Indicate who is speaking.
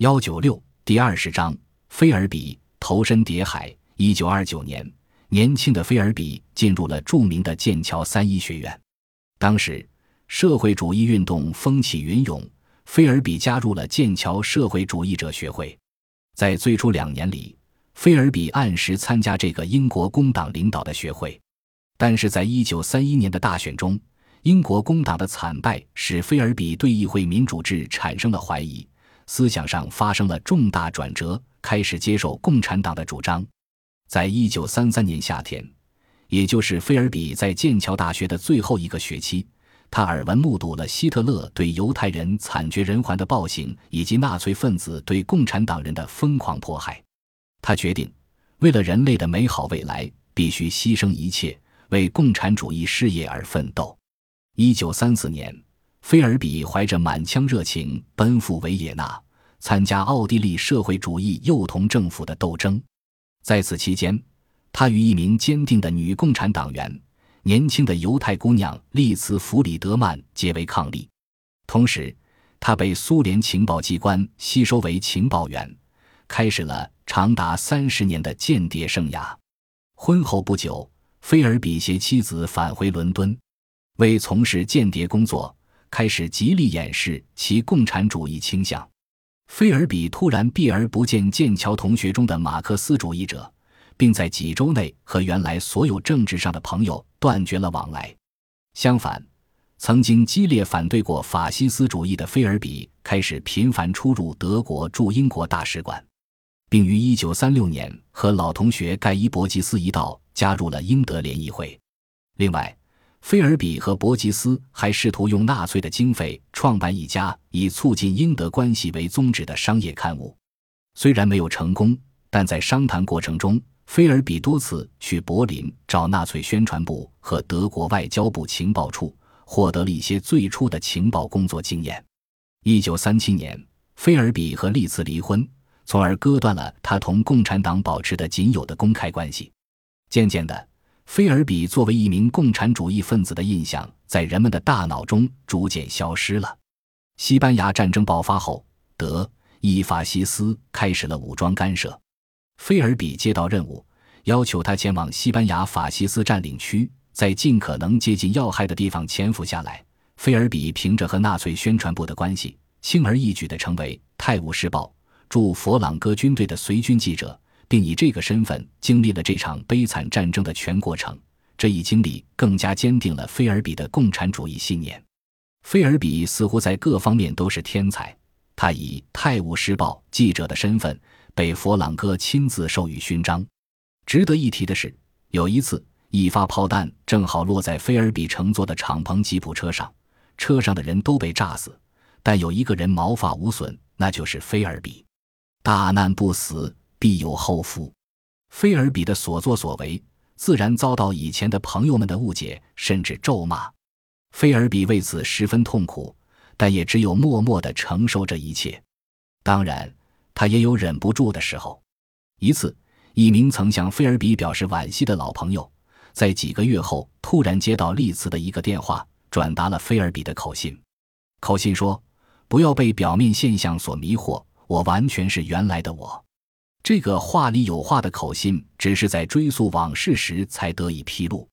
Speaker 1: 幺九六第二十章，菲尔比投身谍海。一九二九年，年轻的菲尔比进入了著名的剑桥三一学院。当时，社会主义运动风起云涌，菲尔比加入了剑桥社会主义者学会。在最初两年里，菲尔比按时参加这个英国工党领导的学会。但是在一九三一年的大选中，英国工党的惨败使菲尔比对议会民主制产生了怀疑。思想上发生了重大转折，开始接受共产党的主张。在一九三三年夏天，也就是菲尔比在剑桥大学的最后一个学期，他耳闻目睹了希特勒对犹太人惨绝人寰的暴行，以及纳粹分子对共产党人的疯狂迫害。他决定，为了人类的美好未来，必须牺牲一切，为共产主义事业而奋斗。一九三四年。菲尔比怀着满腔热情奔赴维也纳，参加奥地利社会主义幼童政府的斗争。在此期间，他与一名坚定的女共产党员、年轻的犹太姑娘丽茨弗里德曼结为伉俪。同时，他被苏联情报机关吸收为情报员，开始了长达三十年的间谍生涯。婚后不久，菲尔比携妻子返回伦敦，为从事间谍工作。开始极力掩饰其共产主义倾向。菲尔比突然避而不见剑桥同学中的马克思主义者，并在几周内和原来所有政治上的朋友断绝了往来。相反，曾经激烈反对过法西斯主义的菲尔比开始频繁出入德国驻英国大使馆，并于1936年和老同学盖伊·伯吉斯一道加入了英德联谊会。另外，菲尔比和伯吉斯还试图用纳粹的经费创办一家以促进英德关系为宗旨的商业刊物，虽然没有成功，但在商谈过程中，菲尔比多次去柏林找纳粹宣传部和德国外交部情报处，获得了一些最初的情报工作经验。一九三七年，菲尔比和利兹离婚，从而割断了他同共产党保持的仅有的公开关系。渐渐的。菲尔比作为一名共产主义分子的印象在人们的大脑中逐渐消失了。西班牙战争爆发后，德意法西斯开始了武装干涉。菲尔比接到任务，要求他前往西班牙法西斯占领区，在尽可能接近要害的地方潜伏下来。菲尔比凭着和纳粹宣传部的关系，轻而易举地成为《泰晤士报》驻佛朗哥军队的随军记者。并以这个身份经历了这场悲惨战争的全过程。这一经历更加坚定了菲尔比的共产主义信念。菲尔比似乎在各方面都是天才。他以《泰晤士报》记者的身份被佛朗哥亲自授予勋章。值得一提的是，有一次一发炮弹正好落在菲尔比乘坐的敞篷吉普车上，车上的人都被炸死，但有一个人毛发无损，那就是菲尔比。大难不死。必有后福。菲尔比的所作所为，自然遭到以前的朋友们的误解，甚至咒骂。菲尔比为此十分痛苦，但也只有默默的承受这一切。当然，他也有忍不住的时候。一次，一名曾向菲尔比表示惋惜的老朋友，在几个月后突然接到丽兹的一个电话，转达了菲尔比的口信。口信说：“不要被表面现象所迷惑，我完全是原来的我。”这个话里有话的口信，只是在追溯往事时才得以披露。